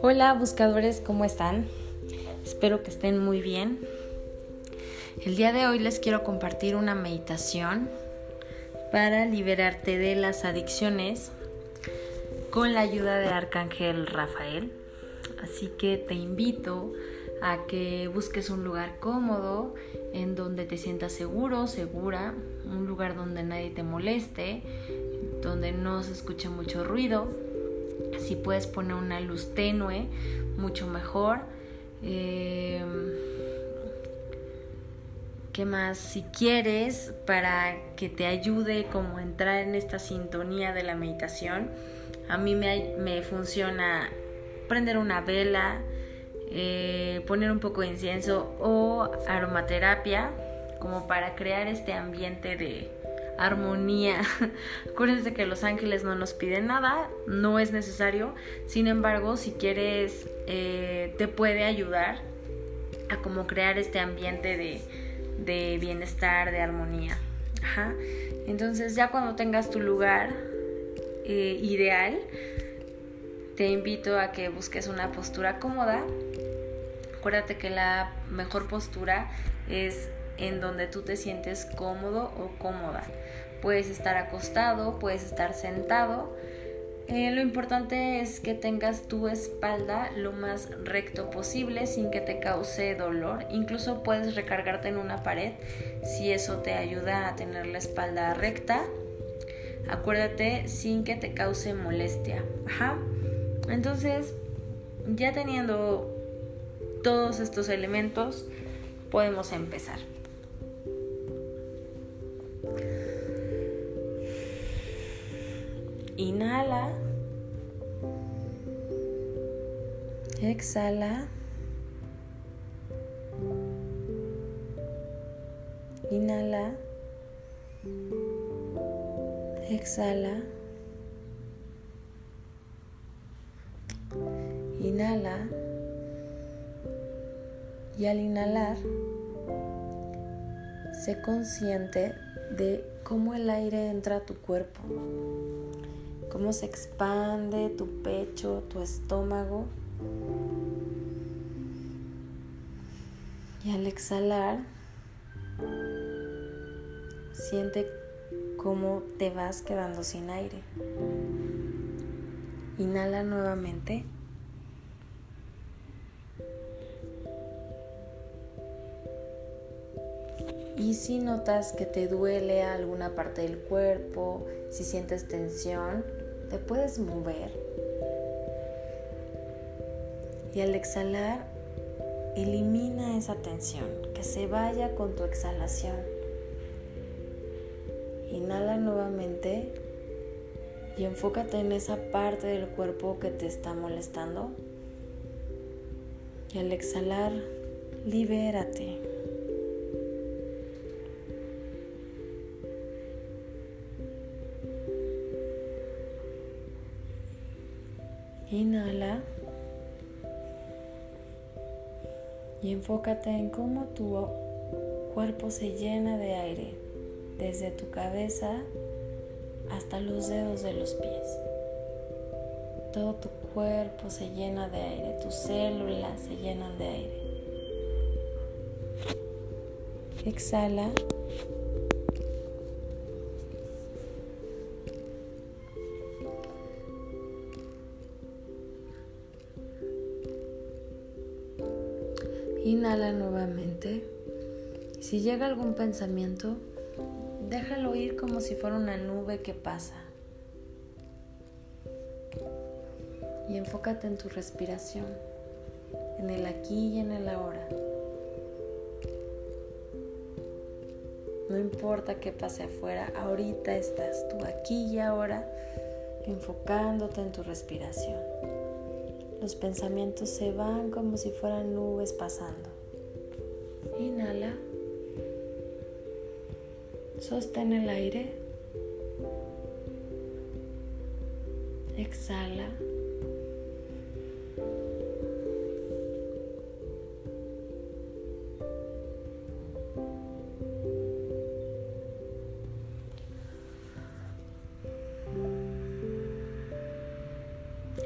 Hola buscadores, ¿cómo están? Espero que estén muy bien. El día de hoy les quiero compartir una meditación para liberarte de las adicciones con la ayuda de Arcángel Rafael. Así que te invito a que busques un lugar cómodo en donde te sientas seguro, segura, un lugar donde nadie te moleste, donde no se escuche mucho ruido si puedes poner una luz tenue, mucho mejor. Eh, ¿Qué más? Si quieres, para que te ayude como entrar en esta sintonía de la meditación, a mí me, funciona prender una vela, eh, poner un poco de incienso o aromaterapia, como para crear este ambiente de, armonía. Acuérdense que los ángeles no nos piden nada, no es necesario. Sin embargo, si quieres, eh, te puede ayudar a como crear este ambiente de, bienestar, de armonía. Entonces ya cuando tengas tu lugar eh, ideal, te invito a que busques una postura cómoda. Acuérdate que la mejor postura es en donde tú te sientes cómodo o cómoda. Puedes estar acostado, puedes estar sentado. Eh, lo importante es que tengas tu espalda lo más recto posible sin que te cause dolor. Incluso puedes recargarte en una pared si eso te ayuda a tener la espalda recta. Acuérdate sin que te cause molestia. Ajá. Entonces, ya teniendo todos estos elementos, podemos empezar. Inhala. Exhala. Inhala. Exhala. Inhala. Y al inhalar, sé consciente de cómo el aire entra a tu cuerpo cómo se expande tu pecho, tu estómago. Y al exhalar, siente cómo te vas quedando sin aire. Inhala nuevamente. Y si notas que te duele alguna parte del cuerpo, si sientes tensión, te puedes mover. Y al exhalar, elimina esa tensión, que se vaya con tu exhalación. Inhala nuevamente y enfócate en esa parte del cuerpo que te está molestando. Y al exhalar, libérate. Enfócate en cómo tu cuerpo se llena de aire, desde tu cabeza hasta los dedos de los pies. Todo tu cuerpo se llena de aire, tus células se llenan de aire. Exhala. Inhala nuevamente. Si llega algún pensamiento, déjalo ir como si fuera una nube que pasa. Y enfócate en tu respiración, en el aquí y en el ahora. No importa qué pase afuera, ahorita estás tú aquí y ahora enfocándote en tu respiración. Los pensamientos se van como si fueran nubes pasando. Inhala. Sostén el aire. Exhala.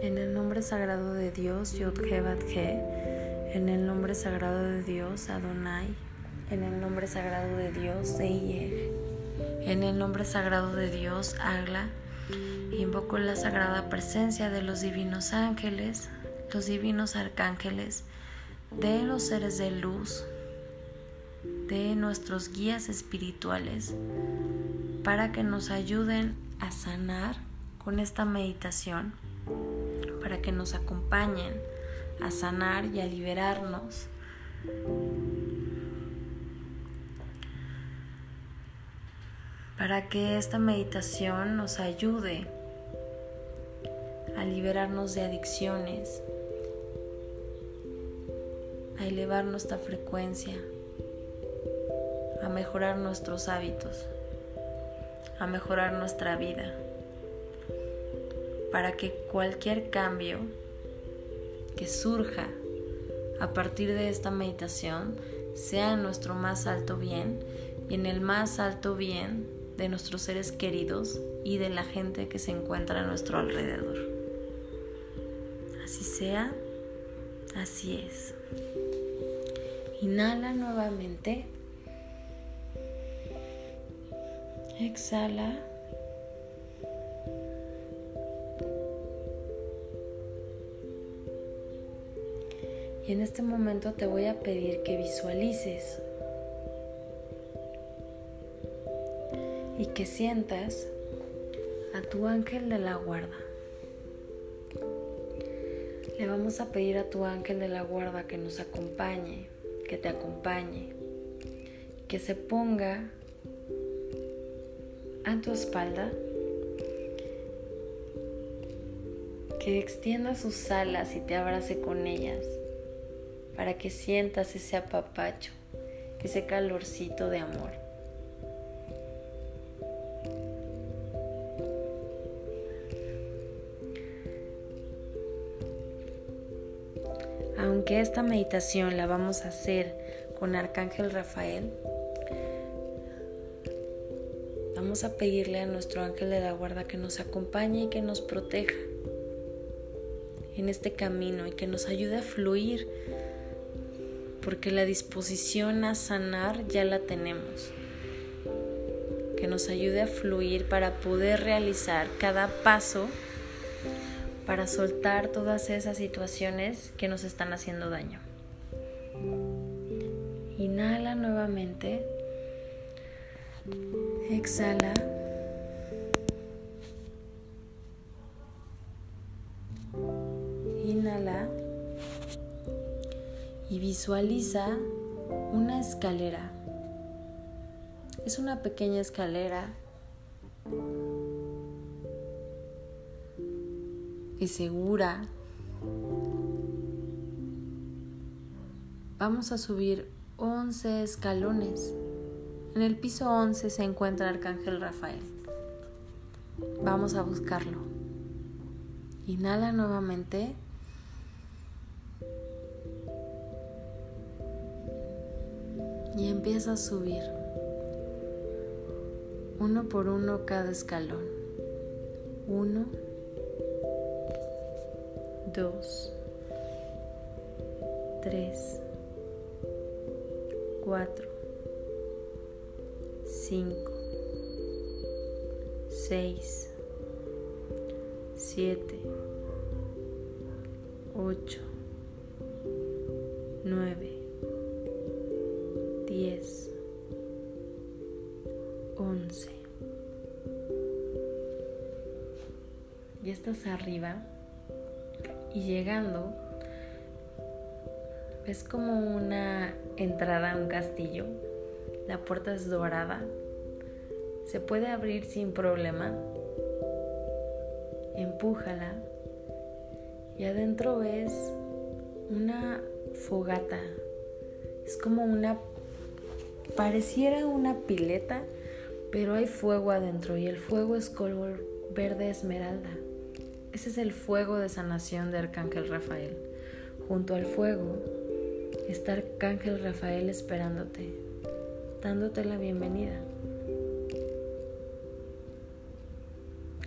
En el nombre sagrado de Dios, Yod He, en el nombre sagrado de Dios, Adonai, en el nombre sagrado de Dios, Eier, en el nombre sagrado de Dios, Agla, invoco la sagrada presencia de los divinos ángeles, los divinos arcángeles, de los seres de luz, de nuestros guías espirituales, para que nos ayuden a sanar con esta meditación para que nos acompañen a sanar y a liberarnos. Para que esta meditación nos ayude a liberarnos de adicciones, a elevar nuestra frecuencia, a mejorar nuestros hábitos, a mejorar nuestra vida para que cualquier cambio que surja a partir de esta meditación sea en nuestro más alto bien y en el más alto bien de nuestros seres queridos y de la gente que se encuentra a nuestro alrededor. Así sea, así es. Inhala nuevamente. Exhala. En este momento te voy a pedir que visualices y que sientas a tu ángel de la guarda. Le vamos a pedir a tu ángel de la guarda que nos acompañe, que te acompañe, que se ponga a tu espalda, que extienda sus alas y te abrace con ellas para que sientas ese apapacho, ese calorcito de amor. Aunque esta meditación la vamos a hacer con Arcángel Rafael, vamos a pedirle a nuestro ángel de la guarda que nos acompañe y que nos proteja en este camino y que nos ayude a fluir porque la disposición a sanar ya la tenemos. Que nos ayude a fluir para poder realizar cada paso para soltar todas esas situaciones que nos están haciendo daño. Inhala nuevamente. Exhala. Inhala y visualiza una escalera. Es una pequeña escalera y segura. Vamos a subir 11 escalones. En el piso 11 se encuentra Arcángel Rafael. Vamos a buscarlo. Inhala nuevamente. Y empieza a subir uno por uno cada escalón. Uno, dos, tres, cuatro, cinco, seis, siete, ocho, nueve 10, 11. Ya estás arriba y llegando, ves como una entrada a un castillo. La puerta es dorada. Se puede abrir sin problema. Empújala y adentro ves una fogata. Es como una Pareciera una pileta, pero hay fuego adentro y el fuego es color verde esmeralda. Ese es el fuego de sanación de Arcángel Rafael. Junto al fuego está Arcángel Rafael esperándote, dándote la bienvenida.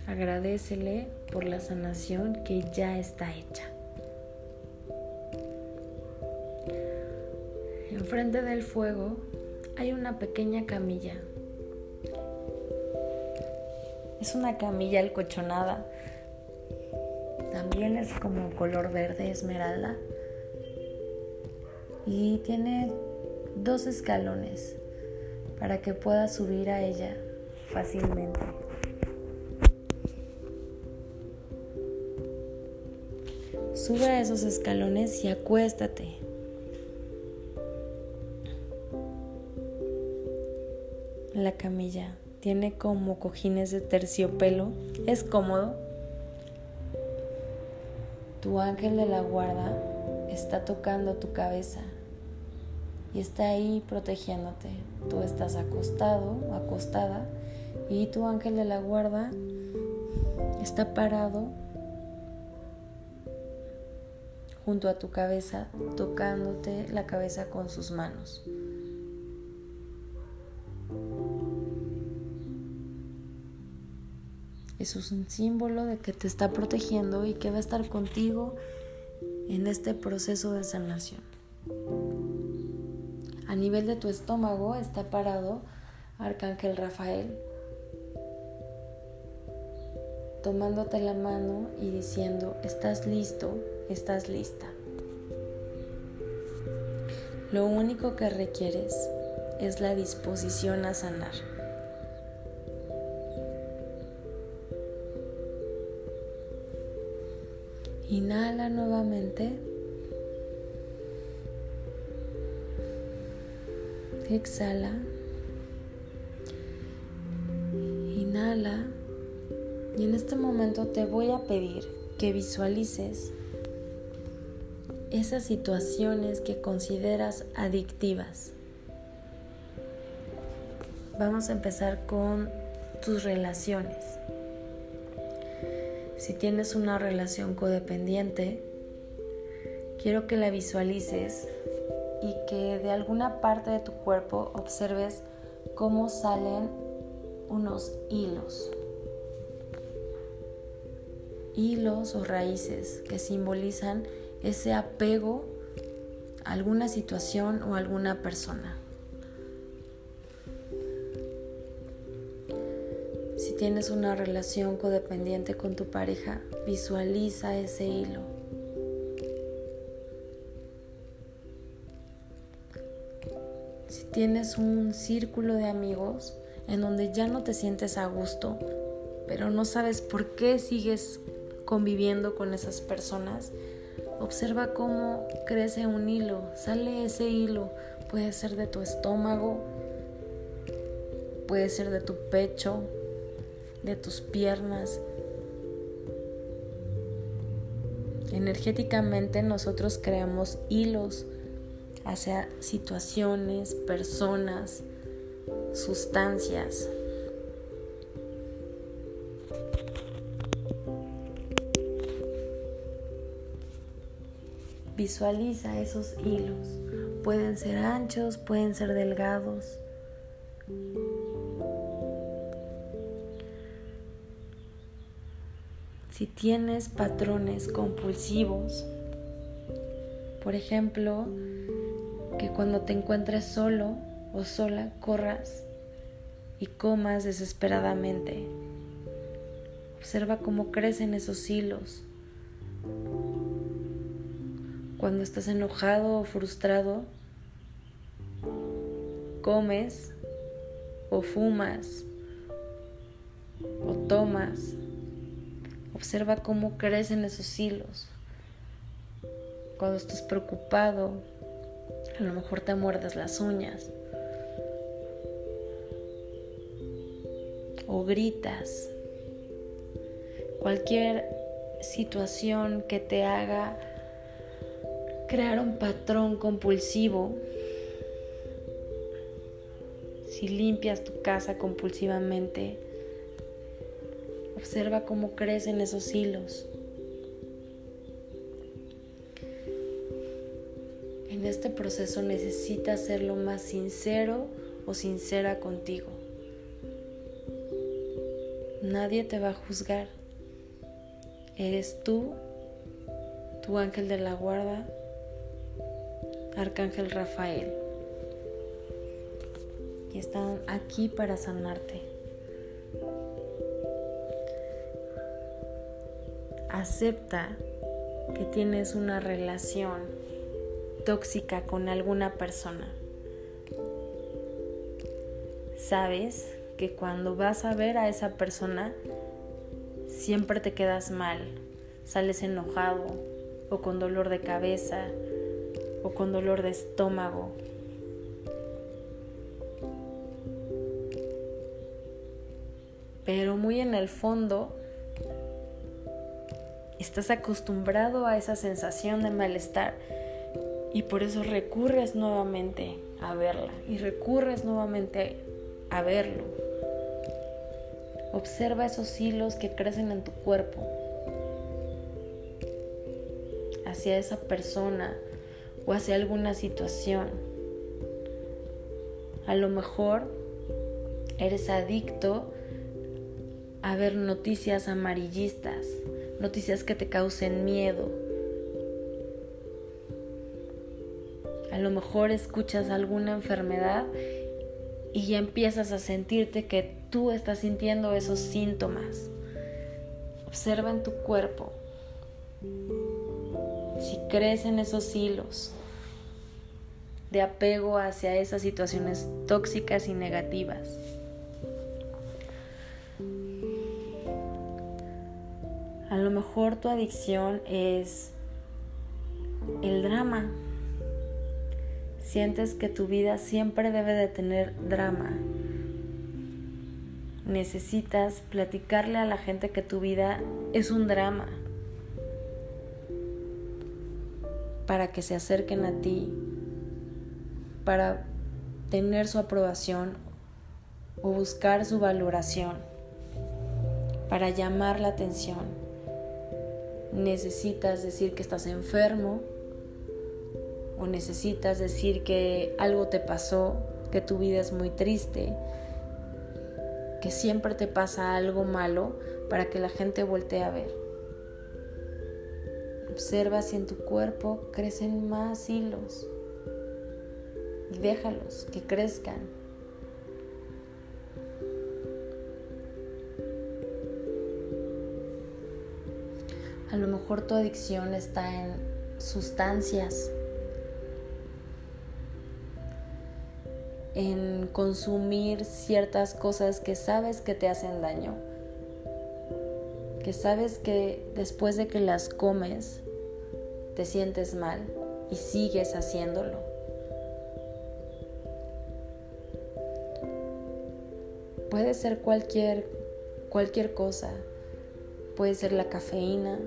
Agradecele por la sanación que ya está hecha. Enfrente del fuego hay una pequeña camilla. Es una camilla alcochonada. También es como color verde esmeralda. Y tiene dos escalones para que puedas subir a ella fácilmente. Sube a esos escalones y acuéstate. Tiene como cojines de terciopelo. Es cómodo. Tu ángel de la guarda está tocando tu cabeza y está ahí protegiéndote. Tú estás acostado, acostada y tu ángel de la guarda está parado junto a tu cabeza, tocándote la cabeza con sus manos. Eso es un símbolo de que te está protegiendo y que va a estar contigo en este proceso de sanación. A nivel de tu estómago está parado Arcángel Rafael, tomándote la mano y diciendo, estás listo, estás lista. Lo único que requieres es la disposición a sanar. Inhala nuevamente. Exhala. Inhala. Y en este momento te voy a pedir que visualices esas situaciones que consideras adictivas. Vamos a empezar con tus relaciones. Si tienes una relación codependiente, quiero que la visualices y que de alguna parte de tu cuerpo observes cómo salen unos hilos. Hilos o raíces que simbolizan ese apego a alguna situación o alguna persona. Tienes una relación codependiente con tu pareja, visualiza ese hilo. Si tienes un círculo de amigos en donde ya no te sientes a gusto, pero no sabes por qué sigues conviviendo con esas personas, Observa cómo crece un hilo, sale ese hilo, puede ser de tu estómago, puede ser de tu pecho, de tus piernas. Energéticamente nosotros creamos hilos hacia situaciones, personas, sustancias. Visualiza esos hilos. Pueden ser anchos, pueden ser delgados. Si tienes patrones compulsivos, por ejemplo, que cuando te encuentres solo o sola corras y comas desesperadamente. Observa cómo crecen esos hilos cuando estás enojado o frustrado, comes o fumas o tomas. Observa cómo crecen esos hilos. Cuando estás preocupado, a lo mejor te muerdes las uñas. O gritas. Cualquier situación que te haga crear un patrón compulsivo. Si limpias tu casa compulsivamente, observa cómo crecen esos hilos. En este proceso necesitas ser lo más sincero o sincera contigo. Nadie te va a juzgar. Eres tú, tu ángel de la guarda, Arcángel Rafael. Y están aquí para sanarte. Acepta que tienes una relación tóxica con alguna persona. Sabes que cuando vas a ver a esa persona siempre te quedas mal, sales enojado o con dolor de cabeza o con dolor de estómago. Pero muy en el fondo estás acostumbrado a esa sensación de malestar y por eso recurres nuevamente a verla y recurres nuevamente a verlo. Observa esos hilos que crecen en tu cuerpo hacia esa persona o hacia alguna situación. A lo mejor eres adicto a ver noticias amarillistas, noticias que te causen miedo. A lo mejor escuchas alguna enfermedad y ya empiezas a sentirte que tú estás sintiendo esos síntomas. Observa en tu cuerpo si crees en esos hilos de apego hacia esas situaciones tóxicas y negativas. A lo mejor tu adicción es el drama, Sientes que tu vida siempre debe de tener drama. Necesitas platicarle a la gente que tu vida es un drama para que se acerquen a ti, para tener su aprobación o buscar su valoración, para llamar la atención. Necesitas decir que estás enfermo o necesitas decir que algo te pasó, que tu vida es muy triste, que siempre te pasa algo malo para que la gente voltee a ver. Observa si en tu cuerpo crecen más hilos y déjalos que crezcan. A lo mejor tu adicción está en sustancias en consumir ciertas cosas que sabes que te hacen daño, que sabes que después de que las comes te sientes mal y sigues haciéndolo. Puede ser cualquier cualquier cosa. Puede ser la cafeína,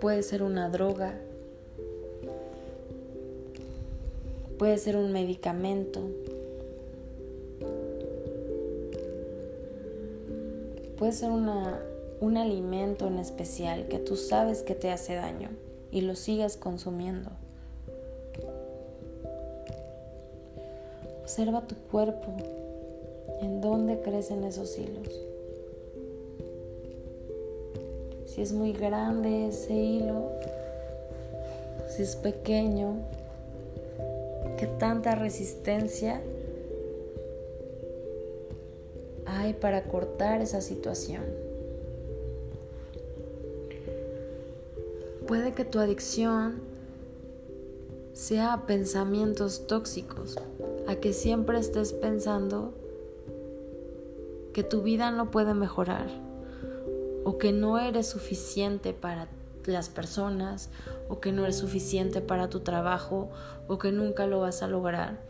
puede ser una droga, puede ser un medicamento, puede ser un alimento en especial que tú sabes que te hace daño y lo sigas consumiendo. Observa tu cuerpo, en dónde crecen esos hilos. Es muy grande ese hilo, si es pequeño, que tanta resistencia hay para cortar esa situación. Puede que tu adicción sea a pensamientos tóxicos, a que siempre estés pensando que tu vida no puede mejorar o que no eres suficiente para las personas o que no eres suficiente para tu trabajo o que nunca lo vas a lograr.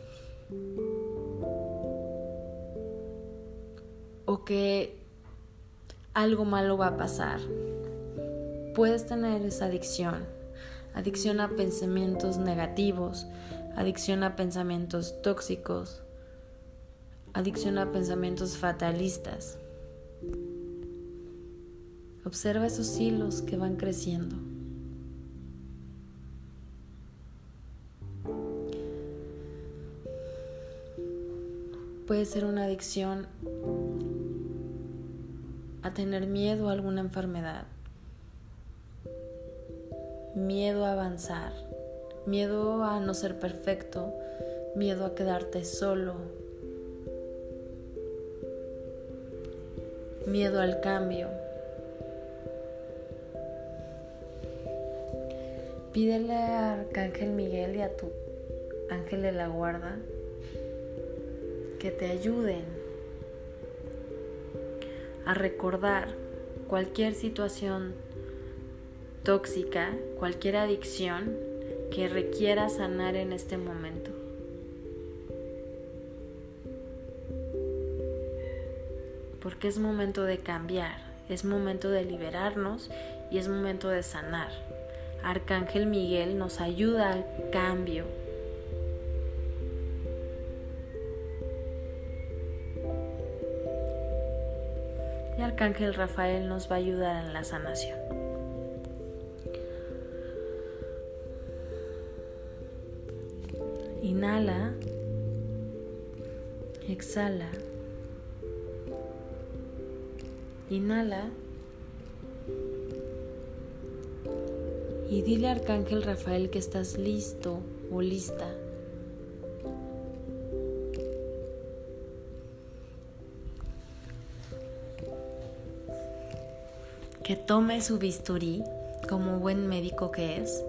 O que algo malo va a pasar. Puedes tener esa adicción. Adicción a pensamientos negativos, adicción a pensamientos tóxicos, adicción a pensamientos fatalistas. Observa esos hilos que van creciendo. Puede ser una adicción a tener miedo a alguna enfermedad, miedo a avanzar, miedo a no ser perfecto, miedo a quedarte solo, miedo al cambio. Pídele a Arcángel Miguel y a tu ángel de la guarda que te ayuden a recordar cualquier situación tóxica, cualquier adicción que requiera sanar en este momento. Porque es momento de cambiar, es momento de liberarnos y es momento de sanar. Arcángel Miguel nos ayuda al cambio. Y Arcángel Rafael nos va a ayudar en la sanación. Inhala, exhala, inhala y dile a Arcángel Rafael que estás listo o lista. Que tome su bisturí como buen médico que es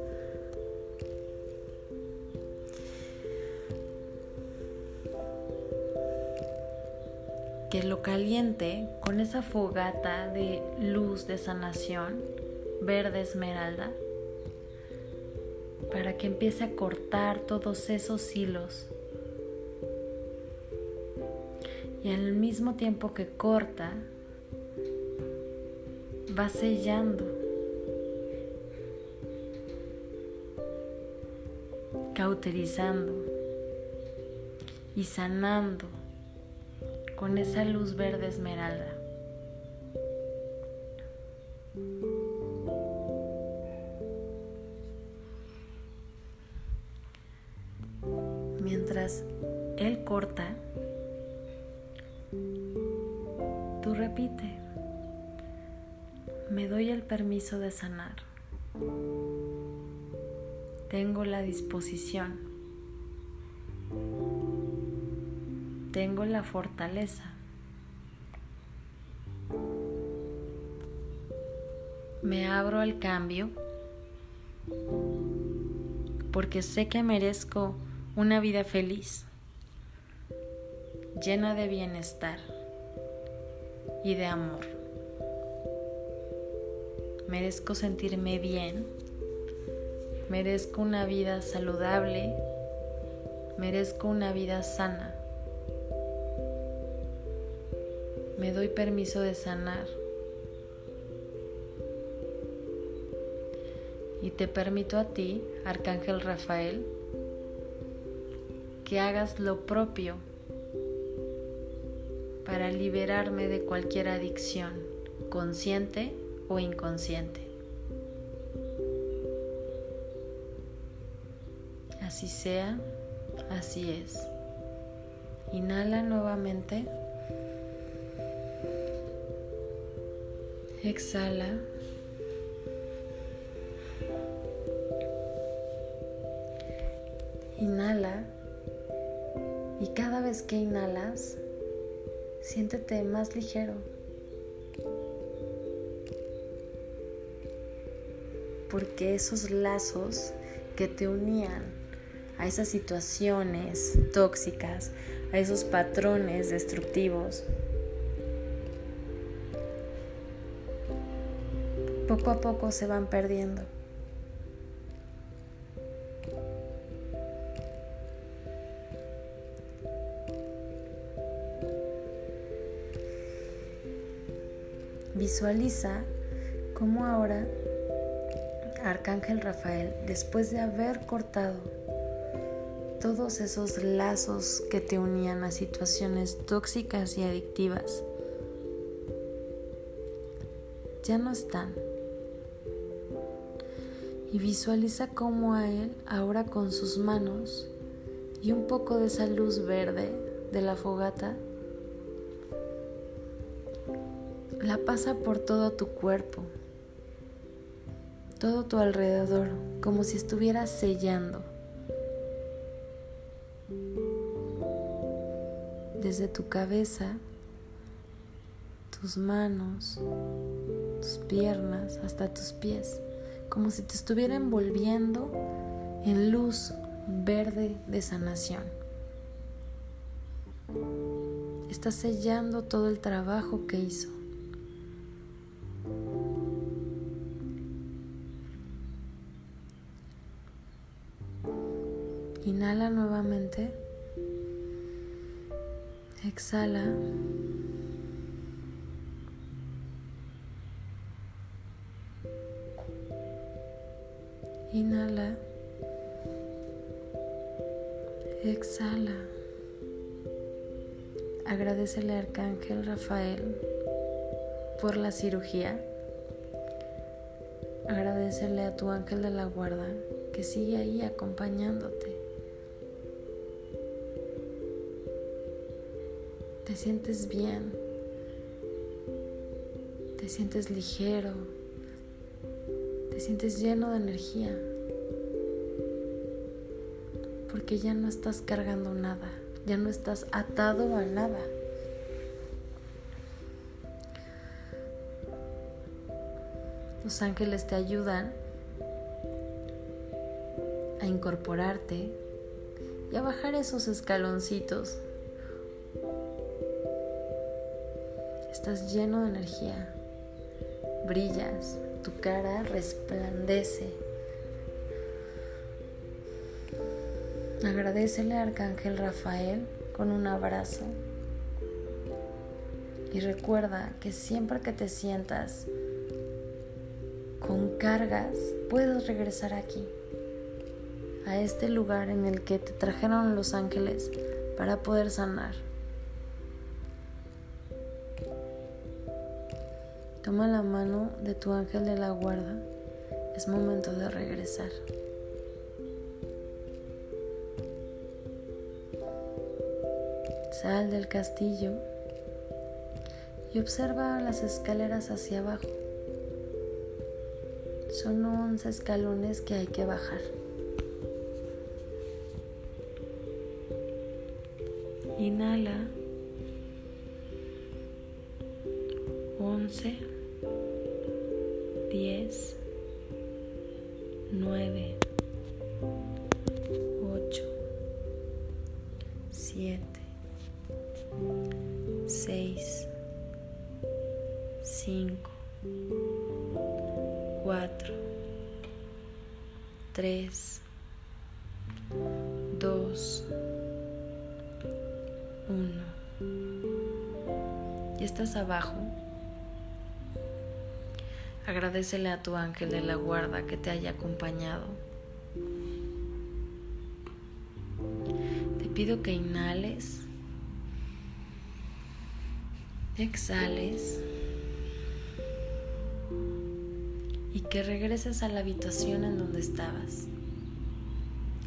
que lo caliente con esa fogata de luz de sanación verde esmeralda que empiece a cortar todos esos hilos. Y al mismo tiempo que corta, va sellando, cauterizando y sanando con esa luz verde esmeralda. Él corta, tú repite, me doy el permiso de sanar. Tengo la disposición. tengo la fortaleza. Me abro al cambio porque sé que merezco una vida feliz, llena de bienestar y de amor. Merezco sentirme bien, merezco una vida saludable, merezco una vida sana. me doy permiso de sanar. Y te permito a ti, Arcángel Rafael, que hagas lo propio para liberarme de cualquier adicción, consciente o inconsciente. Así sea, así es. Inhala nuevamente. Exhala. Inhala. Y cada vez que inhalas, siéntete más ligero. Porque esos lazos que te unían a esas situaciones tóxicas, a esos patrones destructivos, poco a poco se van perdiendo. Visualiza cómo ahora Arcángel Rafael, después de haber cortado todos esos lazos que te unían a situaciones tóxicas y adictivas, ya no están. Y visualiza cómo a él ahora con sus manos y un poco de esa luz verde de la fogata la pasa por todo tu cuerpo, todo tu alrededor, como si estuvieras sellando. Desde tu cabeza, tus manos, tus piernas, hasta tus pies, como si te estuviera envolviendo en luz verde de sanación. Está sellando todo el trabajo que hizo. Inhala nuevamente. Exhala. Inhala. Exhala. Agradecele al Arcángel Rafael por la cirugía. Agradecele a tu ángel de la guarda que sigue ahí acompañándote. Sientes bien, te sientes ligero, te sientes lleno de energía porque ya no estás cargando nada, ya no estás atado a nada. Los ángeles te ayudan a incorporarte y a bajar esos escaloncitos. Estás lleno de energía, brillas, tu cara resplandece. Agradecele a Arcángel Rafael con un abrazo. Y recuerda que siempre que te sientas con cargas, puedes regresar aquí, a este lugar en el que te trajeron los ángeles para poder sanar. La mano de tu ángel de la guarda. Es momento de regresar. Sal del castillo y observa las escaleras hacia abajo. Son 11 escalones que hay que bajar. Inhala. Agradecele a tu ángel de la guarda que te haya acompañado. Te pido que inhales exhales y que regreses a la habitación en donde estabas.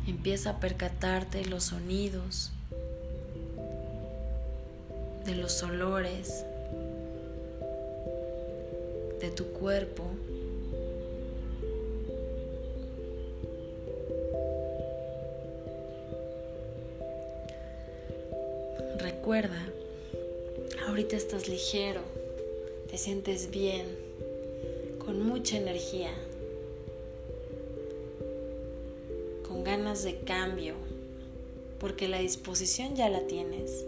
Empieza a percatarte los sonidos, de los olores, de tu cuerpo. Recuerda Ahorita estás ligero, te sientes bien, con mucha energía, con ganas de cambio, porque la disposición ya la tienes.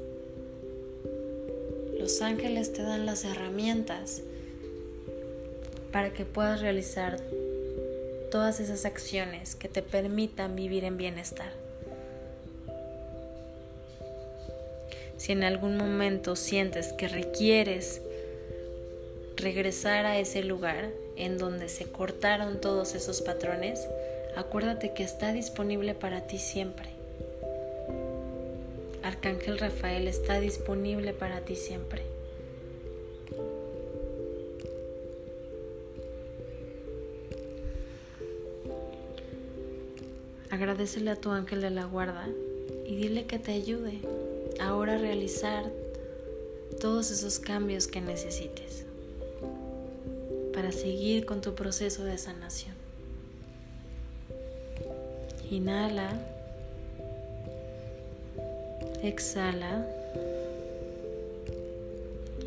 Los ángeles te dan las herramientas para que puedas realizar todas esas acciones que te permitan vivir en bienestar. Si en algún momento sientes que requieres regresar a ese lugar en donde se cortaron todos esos patrones, acuérdate que está disponible para ti siempre. Arcángel Rafael está disponible para ti siempre. Agradecele a tu ángel de la guarda y dile que te ayude ahora realizar todos esos cambios que necesites. para seguir con tu proceso de sanación. Inhala. Exhala.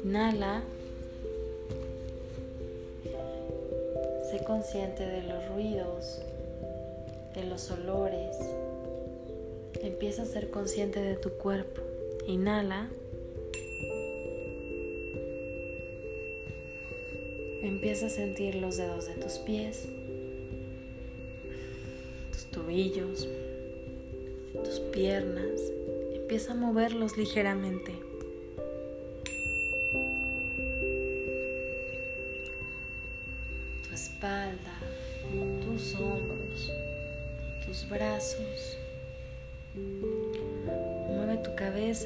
Inhala. Sé consciente de los ruidos, de los olores. Empieza a ser consciente de tu cuerpo. Inhala. Empieza a sentir los dedos de tus pies, tus tobillos, tus piernas. Empieza a moverlos ligeramente.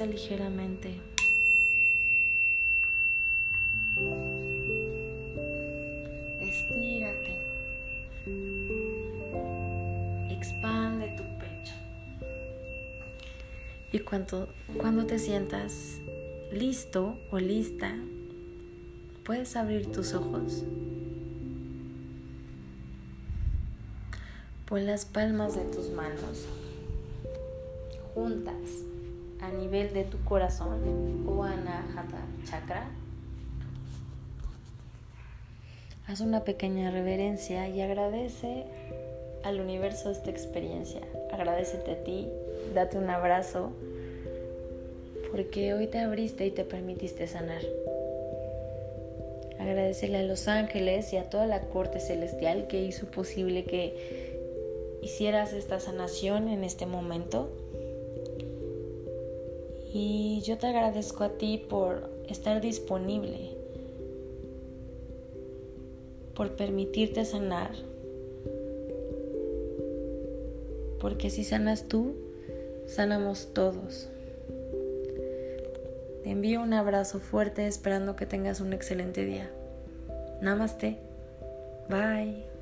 Ligeramente. Estírate. Expande tu pecho. Y cuando, cuando te sientas listo o lista, puedes abrir tus ojos. Pon las palmas de tus manos juntas a nivel de tu corazón o anahata chakra. Haz una pequeña reverencia y agradece al universo esta experiencia. Agradecete a ti, date un abrazo, porque hoy te abriste y te permitiste sanar. Agradecele a los ángeles y a toda la corte celestial que hizo posible que hicieras esta sanación en este momento. Y yo te agradezco a ti por estar disponible, por permitirte sanar, porque si sanas tú, sanamos todos. Te envío un abrazo fuerte esperando que tengas un excelente día. Namaste. Bye.